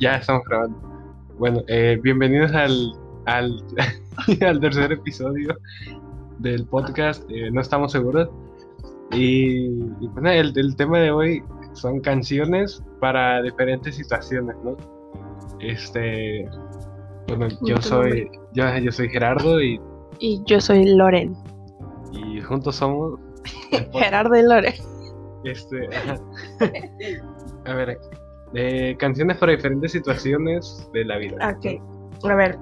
Ya estamos grabando. Bueno, eh, bienvenidos al, al, al tercer episodio del podcast. eh, no estamos seguros. Y, y pues el, el tema de hoy son canciones para diferentes situaciones, ¿no? Este. Bueno, yo soy, yo, yo soy Gerardo y, Y yo soy Loren. y juntos somos. Gerardo y Loren. Este, a ver, eh, canciones para diferentes situaciones de la vida. Ok. A ver.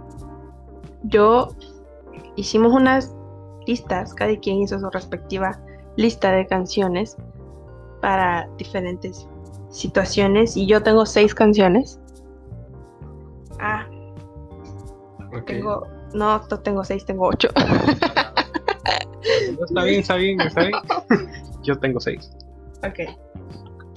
Yo hicimos unas listas, cada quien hizo su respectiva lista de canciones para diferentes situaciones. Y yo tengo seis canciones. Ah, tengo. No, no tengo seis, tengo ocho. No, está bien, está bien, está bien. Yo tengo seis. ok.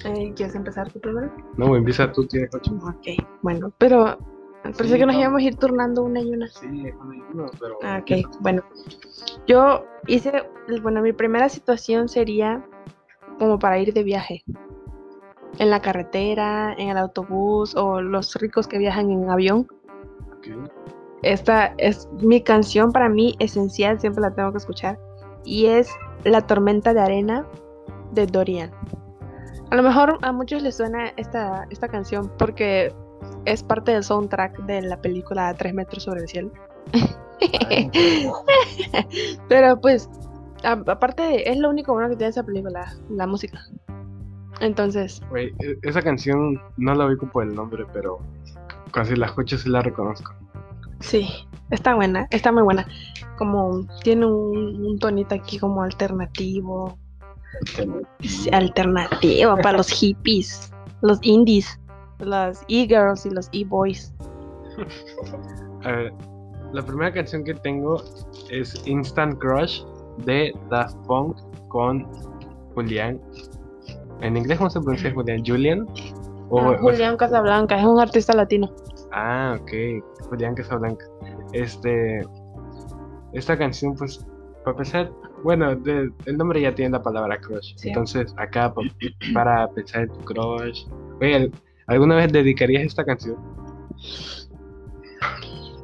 Eh, ¿Quieres empezar tú primero? No, empieza tú, tienes ocho. Ok, bueno, pero parece Sí, que nos no. íbamos a ir turnando una y una. Sí, uno y uno, pero. Ah, Ok, bueno. Yo hice, bueno, mi primera situación sería como para ir de viaje. En la carretera, en el autobús o los ricos que viajan en avión. Ok. Esta es mi canción para mí esencial, siempre la tengo que escuchar. Y es La tormenta de arena de Dorian. A lo mejor a muchos les suena esta, esta canción porque es parte del soundtrack de la película Tres metros sobre el cielo. Pero pues, aparte, es lo único bueno que tiene esa película, la música. Entonces, e- esa canción no la ubico por el nombre, pero casi la escucho sí la reconozco. sí, está buena, está muy buena. Como tiene un, un tonito aquí como alternativo. Sí, alternativo para los hippies, los indies, los e-girls y los e-boys. A ver, la primera canción que tengo es Instant Crush de Daft Punk con Julián. ¿En inglés cómo se pronuncia Julián? ¿Julian? O- Ah, o- Julián Casablanca es un artista latino. Ah, ok. Julián Casablanca. Este. Esta canción, pues, para empezar, bueno, de- el nombre ya tiene la palabra crush. Sí. Entonces, acá, pa- para pensar en tu crush. Oye, ¿alguna vez dedicarías esta canción?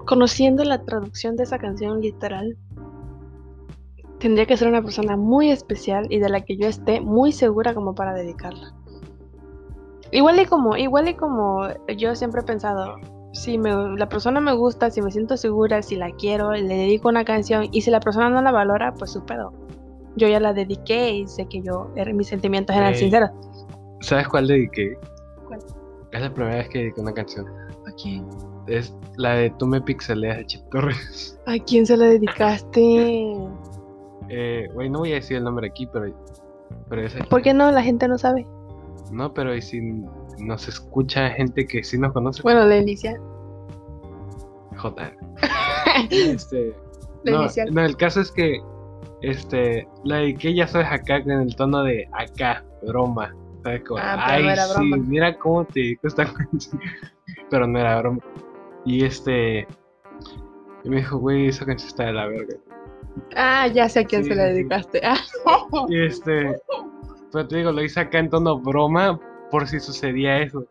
Conociendo la traducción de esa canción literal, tendría que ser una persona muy especial y de la que yo esté muy segura como para dedicarla. Igual y como, igual y como yo siempre he pensado, si me- la persona me gusta, si me siento segura, si la quiero, le dedico una canción y si la persona no la valora, pues su pedo. Yo ya la dediqué y sé que yo, er- mis sentimientos eran sinceros. ¿Sabes cuál dediqué? ¿Cuál? Es la primera vez que dediqué una canción. ¿A quién? Es la de Tú me pixeleas de Chip Torres. ¿A quién se la dedicaste? Eh, güey, no voy a decir el nombre aquí, pero. Pero esa. ¿Por qué no? La gente no sabe. No, pero ¿y si nos escucha gente que sí nos conoce? Bueno, la inicial. J. Este, La no, inicial. no, el caso es que este, la dediqué ya sabes acá en el tono de acá, broma. ¿Sabes? Como, Ah, pero Ay, no era sí, broma". mira cómo te dedico esta canción. pero no era broma. Y este. Y me dijo, güey, esa canción está de la verga. Ah, ya sé a quién Sí, se la sí, sí. dedicaste. Ah, Y este. Pero te digo, lo hice acá en tono broma por si sucedía eso.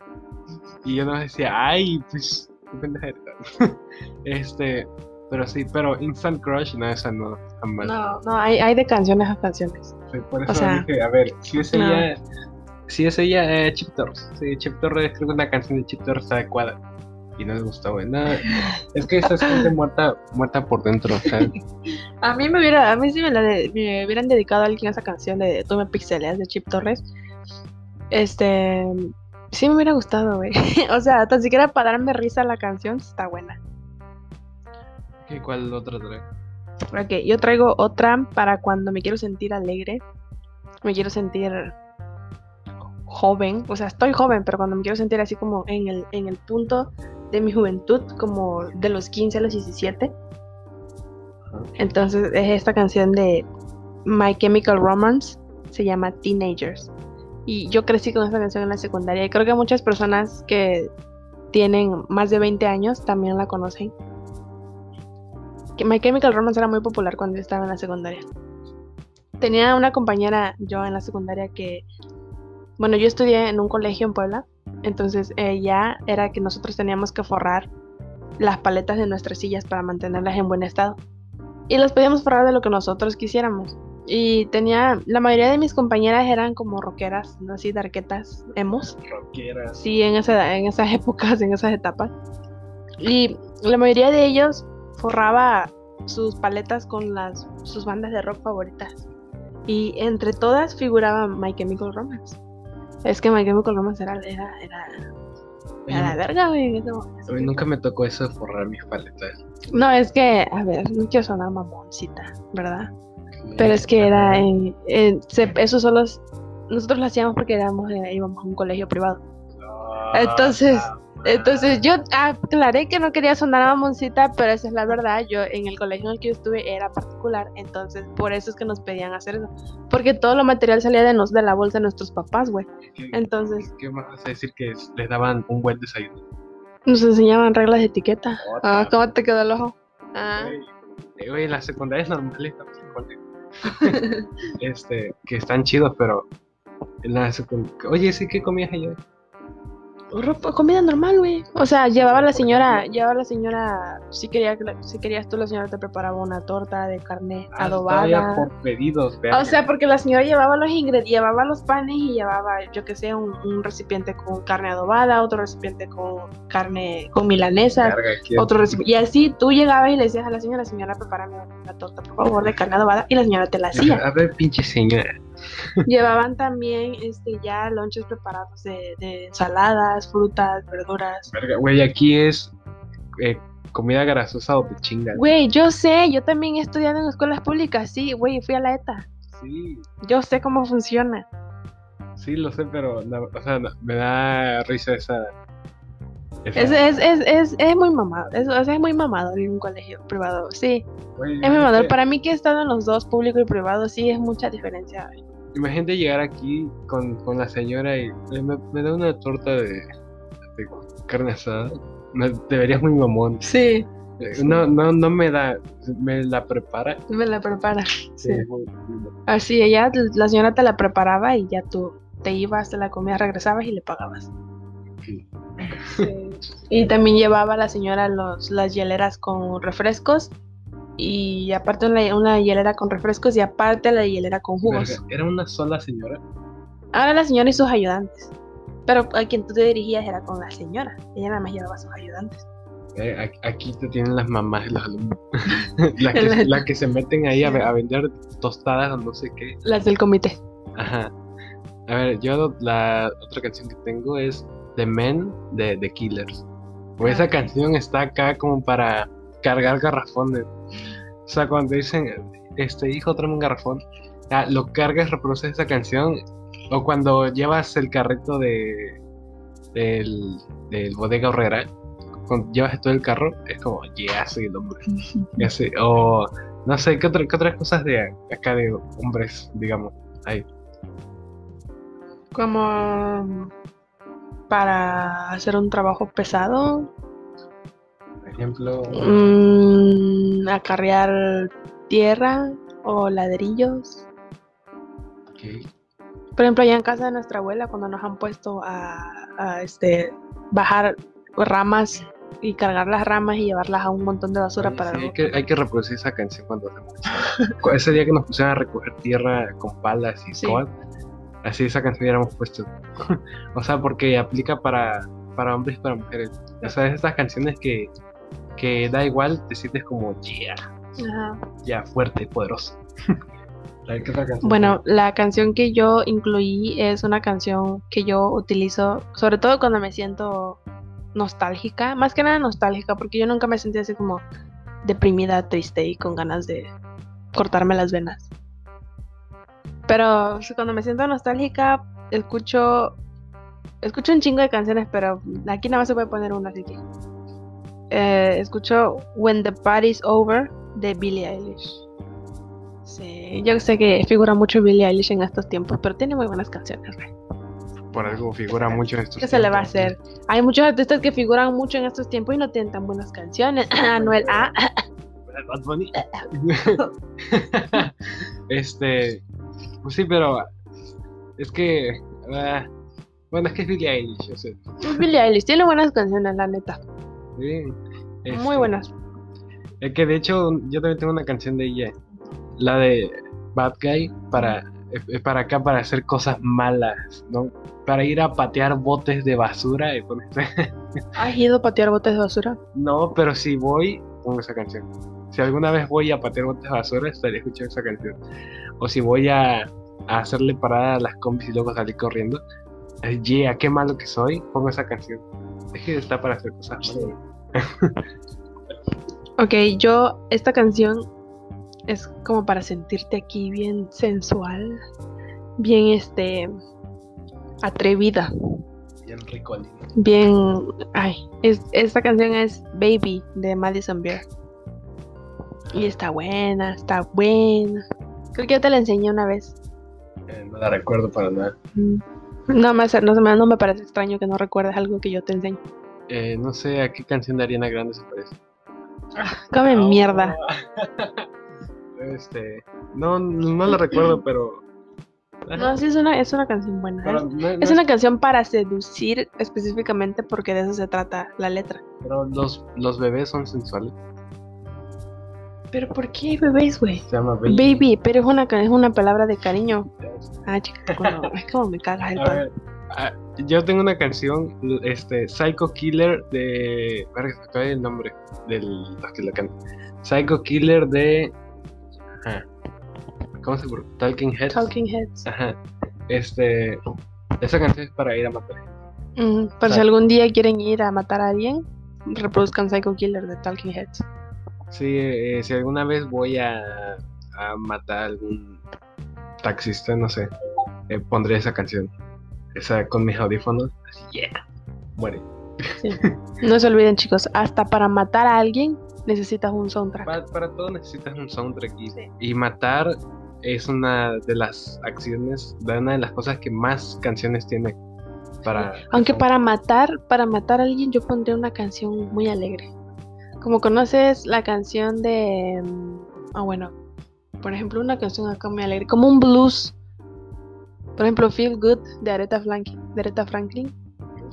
Y yo no decía, ay, pues, qué pendeja eres". Este. Pero sí, pero Instant Crush, no, esa no, jamás. no, no, hay, hay de canciones a canciones. Sí, Por eso sea, dije, a ver, si es no. ella, si es ella, eh, Chip Torres. Sí, Chip Torres, creo que una canción de Chip Torres adecuada. Y no les gustó, güey. No, es que esta es gente muerta, muerta por dentro, ¿sabes? A mí me hubiera, a mí si me, la de- me hubieran dedicado a alguien esa canción de Tú me pixeleas de Chip Torres, este, sí me hubiera gustado, güey. o sea, tan siquiera para darme risa la canción está buena. ¿Qué, ¿Cuál otra trae? Ok, yo traigo otra para cuando me quiero sentir alegre, me quiero sentir joven, o sea, estoy joven, pero cuando me quiero sentir así como en el, en el punto de mi juventud, como de los 15 a los 17. Entonces es esta canción de My Chemical Romance, se llama Teenagers. Y yo crecí con esta canción en la secundaria y creo que muchas personas que tienen más de 20 años también la conocen. Que My Chemical Romance era muy popular cuando yo estaba en la secundaria. Tenía una compañera yo en la secundaria que, bueno, yo estudié en un colegio en Puebla Entonces ella era que nosotros teníamos que forrar las paletas de nuestras sillas para mantenerlas en buen estado. Y las podíamos forrar de lo que nosotros quisiéramos. Y tenía, la mayoría de mis compañeras eran como rockeras, así darquetas, emos. Rockeras. Sí, en, esa, en esas épocas, en esas etapas. Y la mayoría de ellos forraba sus paletas con las, sus bandas de rock favoritas. Y entre todas figuraba My Chemical Romance. Es que My Chemical Romance era, era, era, era la verga, güey. A mí nunca me tocó eso de forrar mis paletas. No, es que, a ver, no quiero sonar mamoncita, ¿verdad? Pero es que era, en, en- se- eso solo, es- nosotros lo hacíamos porque éramos, eh, íbamos a un colegio privado. Ah, Entonces, ah, Entonces yo aclaré que no quería sonar a mamoncita, pero esa es la verdad. Yo en el colegio en el que yo estuve era particular, entonces por eso es que nos pedían hacer eso. Porque todo lo material salía de, nos, de la bolsa de nuestros papás, güey. ¿qué- Entonces ¿Qué más vas a decir que es- les daban un buen desayuno? nos enseñaban reglas de etiqueta. Otra. Ah, ¿cómo te quedó el ojo? Ah. Güey, eh, güey, las secundarias normales estamos en colegio. este, que están chidos, pero la. Oye, ¿sí qué comías allá? Ropa- comida normal, güey. O sea, llevaba la señora, llevaba la señora, si quería, si querías tú, la señora te preparaba una torta de carne Ah, adobada. por pedidos, O sea, porque la señora llevaba los ingredientes, llevaba los panes y llevaba, yo que sé, un, un recipiente con carne adobada, otro recipiente con carne, con milanesa, Verga, otro recipiente. Y así tú llegabas y le decías a la señora, señora, prepárame una torta, por favor, de carne adobada, y la señora te la hacía. A ver, pinche señora. Llevaban también este ya lonches preparados de, de ensaladas, frutas, verduras. Verga, güey, aquí es eh, comida grasosa o te chingas. Güey, yo sé, yo también he estudiado en escuelas públicas, sí, güey, fui a la ETA. Sí, Yo sé cómo funciona. sí, lo sé, pero la- o sea, me da risa esa. esa- Es, es, es, es, es muy mamado, es, o sea, es muy mamado en un colegio privado, sí. güey, Es muy mamador. Para mí que he estado en los dos, público y privado, sí es mucha diferencia. Imagínate llegar aquí con, con la señora y "Eh, me, me da una torta de, de carne asada. Me, te verías muy mamón. Sí, Eh, No, no, no me da, me la prepara. me la prepara. Sí. Así, ella, la señora te la preparaba y ya tú te ibas, te la comías, regresabas y le pagabas. Sí. Y también llevaba la señora los, las hieleras con refrescos y aparte una, una hielera con refrescos y aparte la hielera con jugos. Verga, Era una sola señora. Ahora la señora y sus ayudantes. Pero a quien tú te dirigías era con la señora. Ella nada más llevaba a sus ayudantes. Eh, aquí te tienen las mamás y los alumnos. las, que, las que se meten ahí a, ve- a vender tostadas o no sé qué. Las del comité. Ajá. A ver, yo la otra canción que tengo es The Men de The Killers. O esa canción está acá como para cargar garrafones. O sea, cuando dicen, este hijo, tráeme un garrafón, ya, lo cargas, reproduces esa canción. O cuando llevas el carrito de del, del bodega horrera, cuando llevas todo el carro, es como, yeah, soy el hombre. O no sé, ¿qué, otra- qué otras cosas de acá de hombres, digamos? Hay. Como para hacer un trabajo pesado. Ejemplo, mm, acarrear tierra o ladrillos. ok, Por ejemplo, allá en casa de nuestra abuela, cuando nos han puesto a, a, este, bajar ramas y cargar las ramas y llevarlas a un montón de basura Oye, para sí, hay, que, hay que reproducir esa canción cuando hacemos Ese día que nos pusieron a recoger tierra con palas y Sí. coas, así esa canción hubiéramos puesto. o sea, porque aplica para, para hombres y para mujeres. O sea, es esas canciones que, que da igual, te sientes como, yeah, Ajá. ya, fuerte, poderoso. A ver, ¿qué otra canción? Bueno, la canción que yo incluí es una canción que yo utilizo, sobre todo cuando me siento nostálgica, más que nada nostálgica, porque yo nunca me sentí así como deprimida, triste y con ganas de cortarme las venas. Pero cuando me siento nostálgica, escucho escucho un chingo de canciones, pero aquí nada más se puede poner una, así que eh, escucho When the Party's Over de Billie Eilish. Sí, yo sé que figura mucho Billie Eilish en estos tiempos, pero tiene muy buenas canciones. Por algo figura mucho en estos ¿Qué se le va a tiempos. hacer? Hay muchos artistas que figuran mucho en estos tiempos y no tienen tan buenas canciones. Anuel A. Bad Bunny. este, pues sí, pero es que ah, Bueno, es que es Billie Eilish, yo sé. Billie Eilish tiene buenas canciones, la neta. Sí, Muy este, buenas. Es que de hecho yo también tengo una canción de ella, la de Bad Guy, para, para acá, para hacer cosas malas, ¿no? Para ir a patear botes de basura y ponerse- ¿Has ido a patear botes de basura? No, pero si voy, pongo esa canción. Si alguna vez voy a patear botes de basura, estaré escuchando esa canción. O si voy a, a hacerle parada a las combis y luego salir corriendo, yeah, qué malo que soy, pongo esa canción. Es que está para hacer cosas malas. Ok, yo, esta canción es como para sentirte aquí bien sensual, bien este atrevida, Bien rico, bien, ay, es, esta canción es Baby de Madison Beer. Y está buena, está buena. Creo que yo te la enseñé una vez. Eh, no la recuerdo para nada. Mm. No me- no me parece extraño que no recuerdes algo que yo te enseño. Eh, no sé a qué canción de Ariana Grande se parece. Come Oh. mierda. este, no, no la recuerdo, pero. No, sí es una, es una canción buena. pero Es, no- no es una canción para seducir específicamente porque de eso se trata la letra. pero los, los bebés son sensuales. Pero ¿por qué bebés, güey? Se llama Baby. Baby, pero es una, es una palabra de cariño. Ah, chica, es como me cagas el A pan. Ah, yo tengo una canción, este, Psycho Killer de. Me acaba el nombre del los que la cantan. Psycho Killer de. Ajá. ¿Cómo se llama? Talking Heads. Talking Heads. Ajá. Este. Esa canción es para ir a matar. Mm, por si algún día quieren ir a matar a alguien, reproduzcan Psycho Killer de Talking Heads. Sí, eh, si alguna vez voy a, a matar a algún taxista, no sé, eh, pondré esa canción. Esa con mis audífonos. Yeah. Muere. Sí. No se olviden, chicos, hasta para matar a alguien necesitas un soundtrack. Para, para todo necesitas un soundtrack y, Sí. y matar es una de las acciones, de una de las cosas que más canciones tiene para... Aunque para matar, para matar a alguien yo pondría una canción muy alegre. Como conoces la canción de... mm, Ah, bueno. Por ejemplo, una canción acá muy alegre. Como un blues. Por ejemplo, Feel Good de Aretha Franklin. De Aretha Franklin.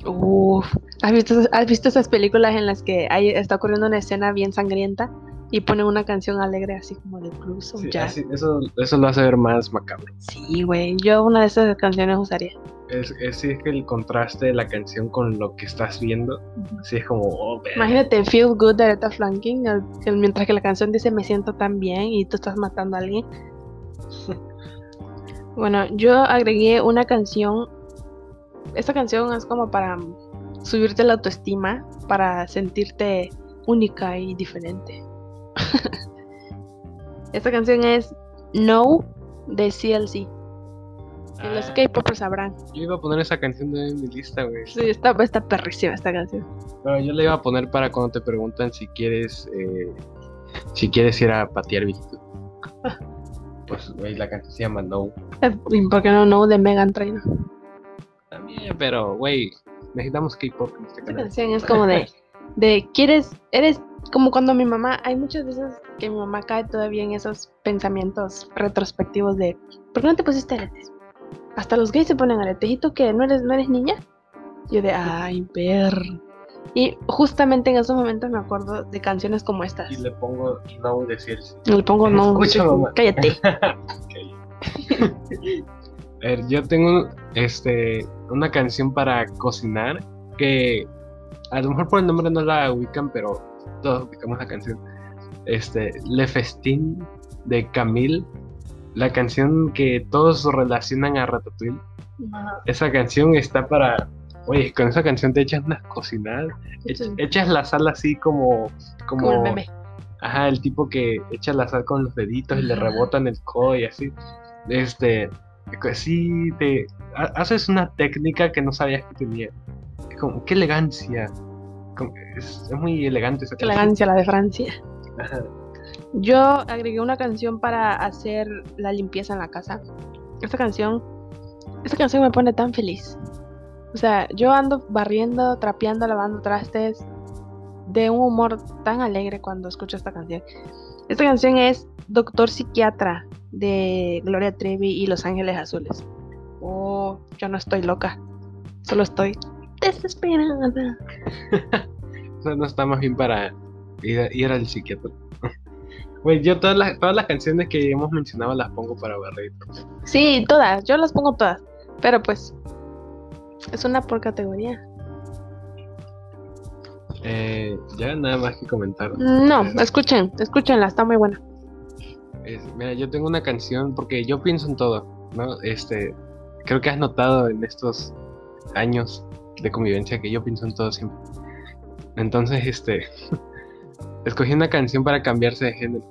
Uf. ¿Has visto, ¿Has visto esas películas en las que hay, está ocurriendo una escena bien sangrienta y ponen una canción alegre así como de blues o Sí, jazz? así- eso, eso lo hace ver más macabro. Sí, güey. Yo una de esas canciones usaría. Es, es, sí, es que el contraste de la canción con lo que estás viendo, sí es como... oh. Imagínate Feel Good de Aretha Franklin, el- el- mientras que la canción dice me siento tan bien y tú estás matando a alguien. Bueno, yo agregué una canción. Esta canción es como para subirte la autoestima, para sentirte única y diferente. Esta canción es No de CLC. Y los Ah, K-popers sabrán. Yo iba a poner esa canción de mi lista, güey. Sí, está, está perrísima esta canción. Pero yo le iba a poner para cuando te preguntan si quieres eh, si quieres ir a patear viejito. Pues, güey, la canción se llama No. ¿y ¿Por qué no No de Megan Trainor? También, pero, güey, necesitamos K-pop en este Esta canal. canción es como de, de, ¿quieres, eres como cuando mi mamá, hay muchas veces que mi mamá cae todavía en esos pensamientos retrospectivos de, ¿por qué no te pusiste aretes? Hasta los gays se ponen aretes, ¿y tú qué? ¿No eres, no eres niña? Yo de, ay, ver. Y justamente en esos momentos me acuerdo de canciones como estas. Y le pongo No decir sí. Y le pongo no, Escucha, mamá. cállate. A ver, yo tengo este una canción para cocinar que a lo mejor por el nombre no la ubican, pero todos ubicamos la canción. Este, Le Festin de Camille, la canción que todos relacionan a Ratatouille. Esa canción está para, oye, con esa canción te echas unas cocinadas, ech- Sí. echas la sal así como, como, Como el meme. Ajá, el tipo que echa la sal con los deditos y le rebotan el codo y así. Este, sí, te ha- haces una técnica que no sabías que tenía. Como, qué elegancia. Como- es, es muy elegante esa canción. elegancia la de Francia. Ajá. Yo agregué una canción para hacer la limpieza en la casa. Esta canción, esta canción me pone tan feliz. O sea, yo ando barriendo, trapeando, lavando trastes de un humor tan alegre cuando escucho esta canción. Esta canción es Doctor Psiquiatra de Gloria Trevi y Los Ángeles Azules. Oh, yo no estoy loca. Solo estoy desesperada. Eso no está más bien para ir, ir al psiquiatra. Güey, yo todas las, todas las canciones que hemos mencionado las pongo para barrer. Sí, todas. Yo las pongo todas. Pero pues. Es una por categoría. Eh, ya nada más que comentar. No, Eh, escuchen, escúchenla, está muy buena. es- mira, yo tengo una canción porque yo pienso en todo, ¿no? Este, creo que has notado en estos años de convivencia que yo pienso en todo siempre. Entonces, este, escogí una canción para cambiarse de género.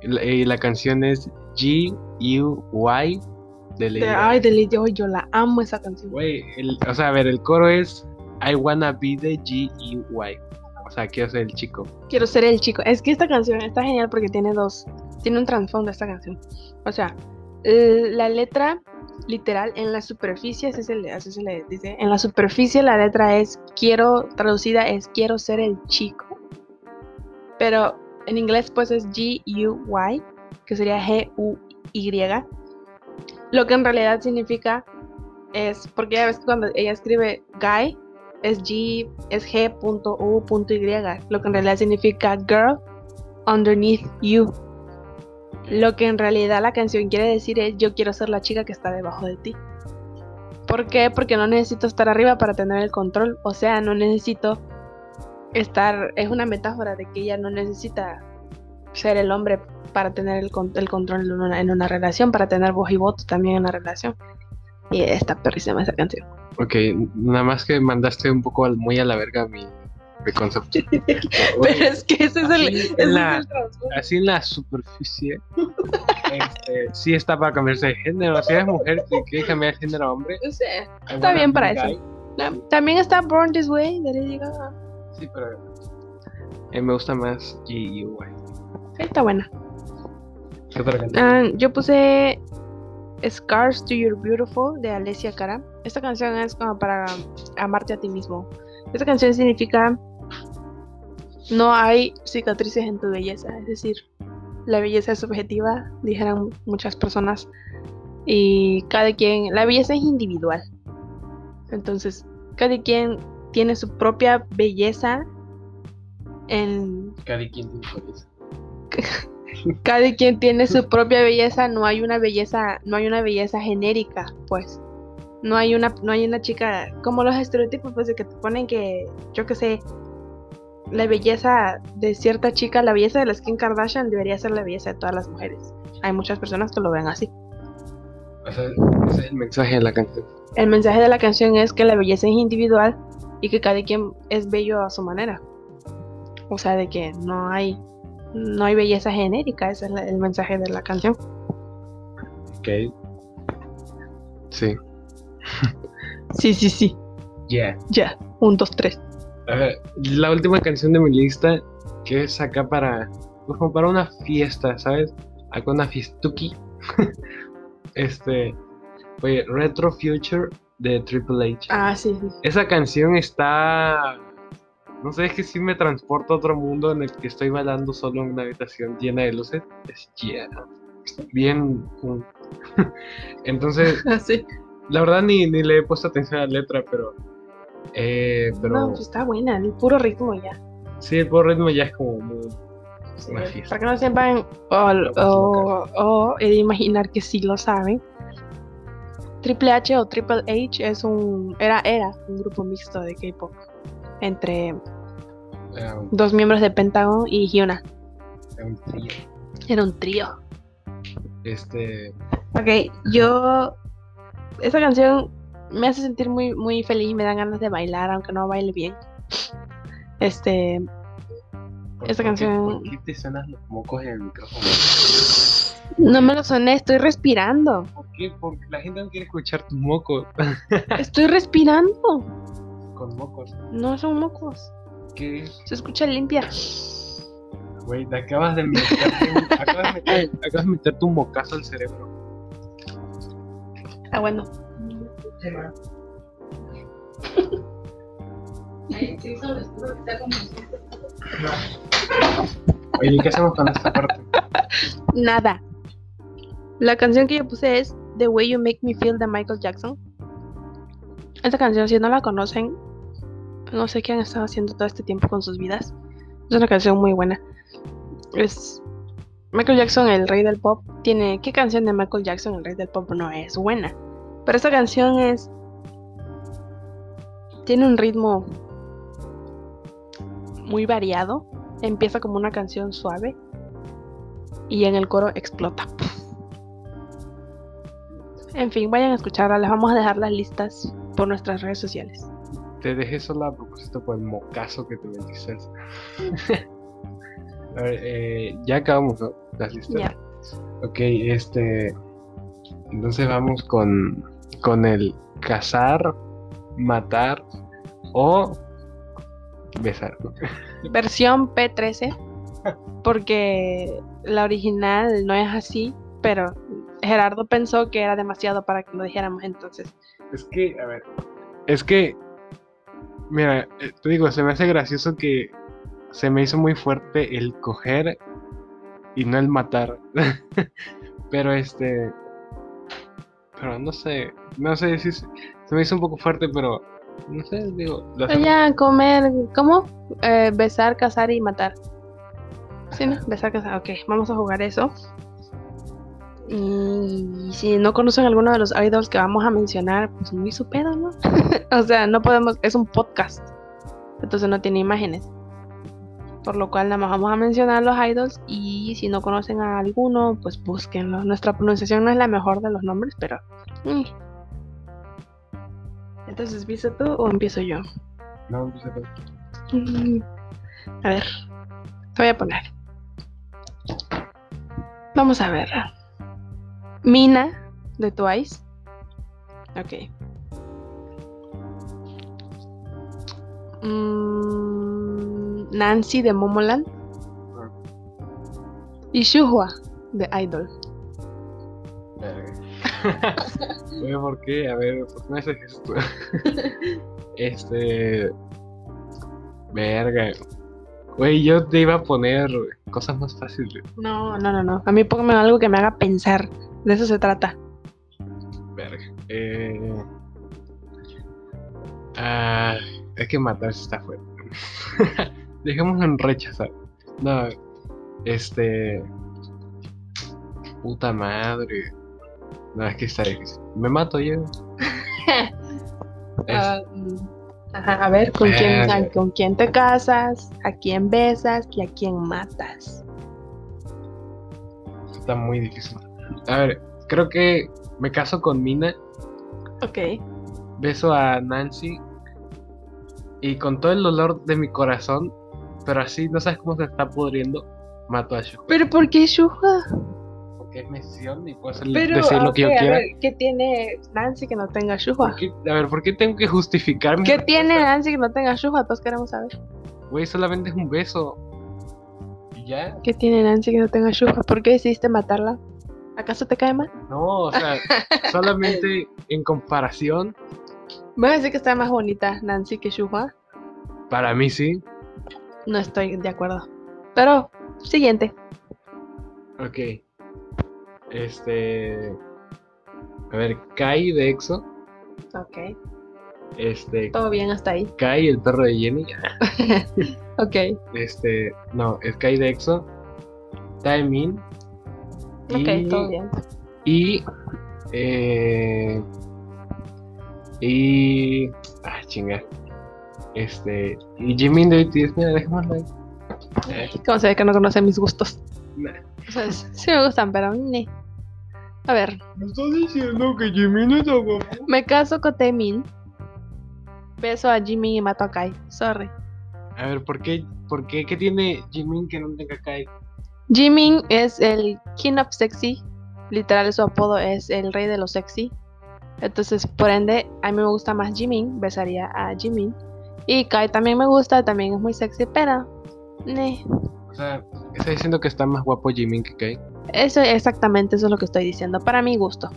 Y la, y la canción es G-U-Y de Lady De- Gaga. ay, de Lady Gaga, yo la amo esa canción. Güey, o sea, a ver, el coro es I wanna be the G-U-Y. O sea, quiero ser el chico. Quiero ser el chico. Es que esta canción está genial porque tiene dos. Tiene un trasfondo esta canción. O sea, la letra literal en la superficie, así se, le, así se le dice. En la superficie la letra es quiero, traducida es quiero ser el chico. Pero en inglés pues es G-U-Y, que sería G-U-Y. Lo que en realidad significa es, porque ya ves que cuando ella escribe guy, es G, es G.U.Y, lo que en realidad significa girl underneath you. Lo que en realidad la canción quiere decir es yo quiero ser la chica que está debajo de ti. ¿Por qué? Porque no necesito estar arriba para tener el control. O sea, no necesito estar. Es una metáfora de que ella no necesita ser el hombre para tener el, con- el control en una, en una relación, para tener voz y voto también en una relación. Y está perrísima esa canción. Ok, nada más que mandaste un poco al- muy a la verga mi, mi concepto. Pero es que ese es el, Así ese en es la- el trasfondo. Así en la superficie, este, sí está para cambiarse de género. Si eres mujer y quieres cambiar de género a hombre, Está bien para guy. eso. no, También está Born This Way de Lady Gaga. Sí, pero eh, me gusta más G-U-Y. Está buena. Ah, yo puse Scars to Your Beautiful de Alessia Cara. Esta canción es como para amarte a ti mismo. Esta canción significa no hay cicatrices en tu belleza, es decir, la belleza es subjetiva, dijeran muchas personas, y cada quien, la belleza es individual. Entonces, cada quien tiene su propia belleza en Cada quien tiene su belleza. cada quien tiene su propia belleza, no hay una belleza, no hay una belleza genérica, pues. No hay una, no hay una chica, como los estereotipos, pues, de que te ponen que, yo qué sé, la belleza de cierta chica, la belleza de la Kim Kardashian debería ser la belleza de todas las mujeres. Hay muchas personas que lo ven así. Ese es el mensaje de la canción. El mensaje de la canción es que la belleza es individual y que cada quien es bello a su manera. O sea, de que no hay, no hay belleza genérica, ese es la- el mensaje de la canción. Ok. Sí. Sí, sí, sí. Yeah. Ya, un, dos, tres. A ver, la última canción de mi lista, que es acá para, pues, como para una fiesta, ¿sabes? Acá una fiestuki. este, oye, Retro Future de Triple H. Ah, sí, sí. Esa canción está, no sé, es que sí me transporta a otro mundo en el que estoy bailando solo en una habitación llena de luces. Es yeah. Bien. Entonces, Ah, sí. la verdad ni, ni le he puesto atención a la letra, pero... Eh, pero No, pues está buena, el puro ritmo ya. Sí, el puro ritmo ya es como muy... Sí, Una fiesta. Para que no sepan, o, o, o he de imaginar que sí lo saben. Triple H o Triple H es un, era, era un grupo mixto de K-pop entre dos miembros de Pentagon y Hyuna. un trío. Era un trío. Este... Ok, yo. Esa canción me hace sentir muy, muy feliz y me dan ganas de bailar, aunque no baile bien. Este. ¿por- Esta qué- canción- ¿Por qué te suenas los mocos en el micrófono? No me lo soné, estoy respirando. ¿Por qué? Porque la gente no quiere escuchar tus mocos. Estoy respirando. Con mocos. No son mocos. ¿Qué? Se escucha limpia. Güey, te acabas de meterte un, acabas, de meter, acabas de meterte un mocazo al cerebro. Ah, bueno. Oye, ¿qué hacemos con esta parte? Nada. La canción que yo puse es The Way You Make Me Feel de Michael Jackson. Esta canción, si no la conocen, no sé qué han estado haciendo todo este tiempo con sus vidas. Es una canción muy buena. Es Michael Jackson, el rey del pop. Tiene. ¿Qué canción de Michael Jackson, el rey del pop, no es buena? Pero esta canción es. Tiene un ritmo muy variado. Empieza como una canción suave. Y en el coro explota. En fin, vayan a escucharla. Les vamos a dejar las listas por nuestras redes sociales. Te dejé sola a propósito por el mocazo que te metiste. a ver, eh, ya acabamos, ¿no? Las listas. Ok, este. Entonces vamos con, con el cazar, matar o besar. Versión P13. Porque la original no es así. Pero Gerardo pensó que era demasiado para que lo dijéramos entonces. Es que, a ver, es que, mira, eh, te digo, se me hace gracioso que se me hizo muy fuerte el coger y no el matar. pero este, pero no sé, no sé si se, se me hizo un poco fuerte, pero no sé, digo, lo Ya, comer, ¿cómo? Eh, besar, cazar y matar. Sí, ¿no? Besar, cazar. Ok, vamos a jugar eso. Y si no conocen alguno de los idols que vamos a mencionar, pues muy su pedo, ¿no? o sea, no podemos, es un podcast. Entonces no tiene imágenes. Por lo cual nada más vamos a mencionar los idols y si no conocen a alguno, pues búsquenlo. Nuestra pronunciación no es la mejor de los nombres, pero... mm. Entonces, ¿empieza tú o empiezo yo? No, pues, eh, Mm, A ver, te voy a poner. Vamos a ver. Mina de Twice. Ok. Mm, Nancy de Momoland. Y Shuhua de Idol. ¿por qué? A ver, ¿por qué me haces esto? este. Verga. Güey, yo te iba a poner cosas más fáciles. No, no, no, no. A mí póngame algo que me haga pensar. De eso se trata. Verga. Eh... Ah, es que matarse está fuerte. Dejémoslo en rechazar. No, este. Puta madre. No, es que está difícil. Me mato yo. Es- Ah, mm, ajá, a ver, ¿con quién, Verga. a- ¿con quién te casas? ¿A quién besas? ¿Y a quién matas? Está muy difícil. A ver, creo que me caso con Mina, Ok. beso a Nancy y con todo el dolor de mi corazón, pero así no sabes cómo se está pudriendo, mato a Shu. ¿Pero por qué Shuha? Es misión y puedo hacer- Pero, decir lo que yo ok, a quiera. ver, ¿qué tiene Nancy que no tenga qué- a ver, ¿por qué tengo que justificar mi ¿Qué tiene? Nancy que no tenga Shuha? Todos queremos saber. Güey, solamente es un beso. Y ya. ¿Qué tiene Nancy que no tenga Shuha? ¿Por qué decidiste matarla? ¿Acaso te cae mal? No, o sea, solamente en comparación, ¿Vas a decir que está más bonita Nancy que Shuha? para mí sí. No estoy de acuerdo. Pero, siguiente. Ok. Este. A ver, Kai de EXO. Ok. Este. Todo bien hasta ahí. Kai, el perro de Jenny. Ok. Este. No, es Kai de EXO. Taemin. Ok, y- todo bien. Y. Eh, y. Ah, chinga. Este. Y Jimin de BTS. Mira, dejémoslo ahí. ¿Cómo se ve que no conoce mis gustos? nah. O sea, sí me gustan, pero ni. A ver, ¿Me estás diciendo que Jimin está guapo? me caso con Taemin. Beso a Jimmy y mato a Kai. Sorry. A ver, ¿por qué? ¿Por qué? ¿Qué tiene Jimin que no tenga Kai? Jimin es el King of Sexy. Literal, su apodo es el rey de lo sexy. Entonces, por ende, a mí me gusta más Jimin. Besaría a Jimin. Y Kai también me gusta, también es muy sexy, pero. ne. O sea, está diciendo que está más guapo Jimin que Kai. Eso exactamente, eso es lo que estoy diciendo. Para mi gusto.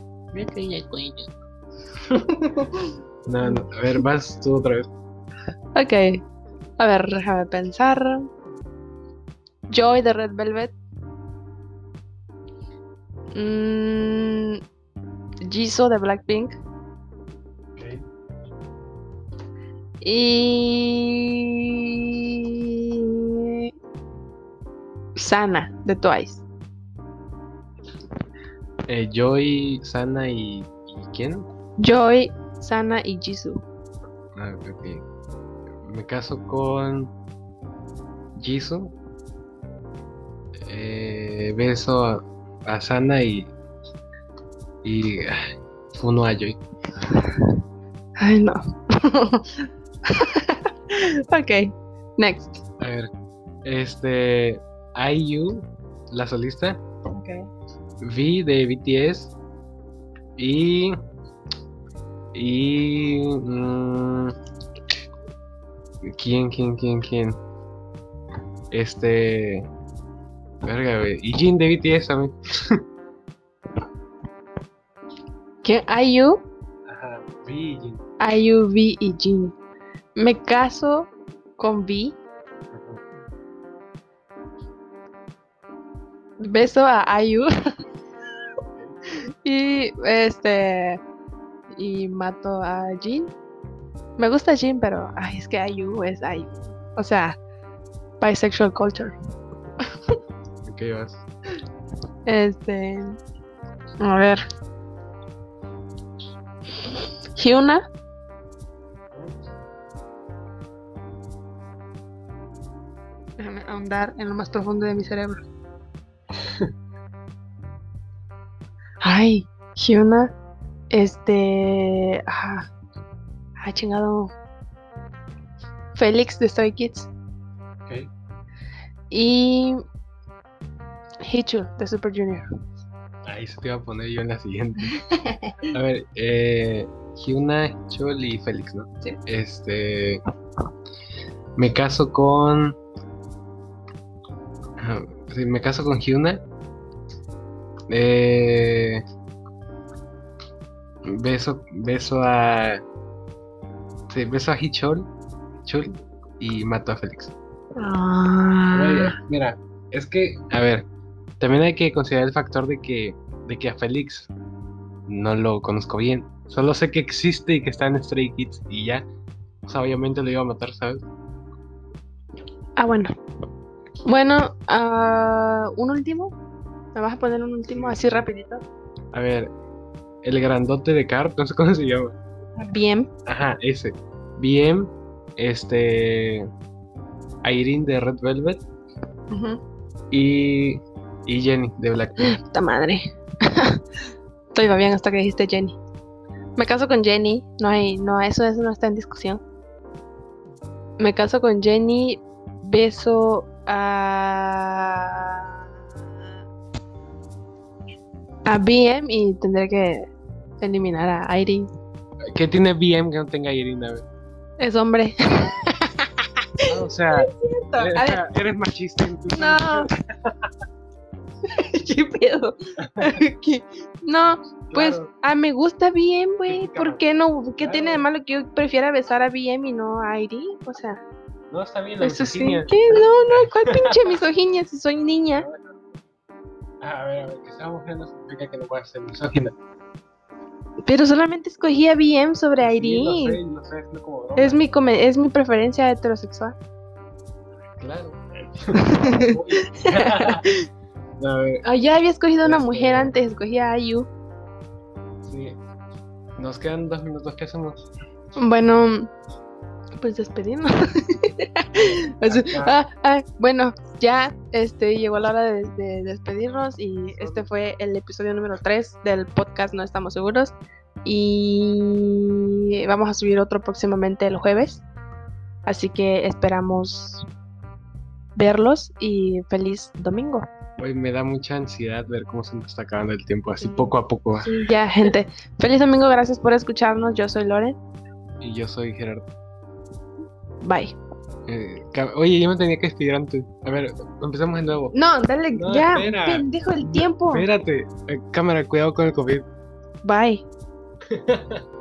No, no, a ver, vas tú otra vez. Ok. A ver, déjame pensar. Joy de Red Velvet. Mm, Jisoo de Blackpink. Ok. Y. Sana, de Twice. Eh, Joy, Sana y, y ¿quién? Joy, Sana y Jisoo. Ah, ok. Me caso con Jisoo. Eh, beso a, a Sana y y ah, Funo a Joy. Ay, no. ok, next. A ver, este IU, la solista, Okay. V de BTS y y mm, quién quién quién quién este verga güey y Jin de BTS también ¿Quién? IU, ajá V y Jin IU, V y Jin. Me caso con V. Beso a IU. y este. Y mato a Jin. Me gusta Jin, pero ay, es que IU es IU. O sea, bisexual culture. ok vas Este. A ver. Hyuna. Déjame ahondar en lo más profundo de mi cerebro. Ay, Hyuna. Este. Ah, ah, chingado. Félix de Stray Kids. ok Y. Hichu de Super Junior. ahí se te iba a poner yo en la siguiente a ver eh Hyuna Chol y Félix no Sí. este me caso con Ajá, sí, me caso con Hyuna eh, beso beso a sí, beso a Hichol Chul y mato a Félix Ah. Oye, mira es que a ver también hay que considerar el factor de que de que a Félix no lo conozco bien solo sé que existe y que está en Stray Kids y ya o sea obviamente lo iba a matar sabes Ah, bueno. Bueno, ah, un último. ¿Me vas a poner un último así rapidito? A ver, el grandote de Carp, no sé cómo se llama. Bien. Ajá, ese. Bien, este. Irene de Red Velvet Ujú. y. Y Jenny de Blackpink. Puta madre. Todo iba bien hasta que dijiste Jenny. Me caso con Jenny. No hay, no, eso, eso no está en discusión. Me caso con Jenny. Beso a. a BM y tendré que eliminar a Irene. ¿Qué tiene BM que no tenga Irene? A ver. Es hombre. Ah, o sea, A eres, machista. en tu- No. ¿Qué pedo? ¿Qué? No, pues Claro. ah, me gusta BM, güey. ¿Por qué no? ¿Qué Claro. tiene de malo que yo prefiera besar a BM y no a Irene? O sea, No, está bien la eso sí. misoginia. ¿Qué? No, no, ¿cuál pinche misoginia si soy niña? Ah, A ver, a ver, que sea mujer no significa que no pueda ser misógina. Pero solamente escogí a BM sobre Sí, Irene. lo sé, lo sé, es como. Es mi come- es mi preferencia heterosexual. Claro. a ver, Ah, ya había escogido una Este- mujer antes, escogí a Ayu. sí. Nos quedan dos minutos, ¿qué hacemos? Bueno, pues. Así, Ajá. ah, ah, bueno, ya este, llegó la hora de, de despedirnos y este fue el episodio número 3 del podcast No Estamos Seguros. Y vamos a subir otro próximamente el jueves. Así que esperamos verlos y feliz domingo. Hoy me da mucha ansiedad ver cómo se nos está acabando el tiempo, así poco a poco. Sí, ya, gente. Feliz domingo, gracias por escucharnos. Yo soy Loren. Y yo soy Gerardo. Bye. Eh, oye, yo me tenía que despedir antes. A ver, empezamos de nuevo. No, dale, No, ya, espera. pendejo el tiempo. Espérate, Eh, cámara, cuidado con el COVID. Bye.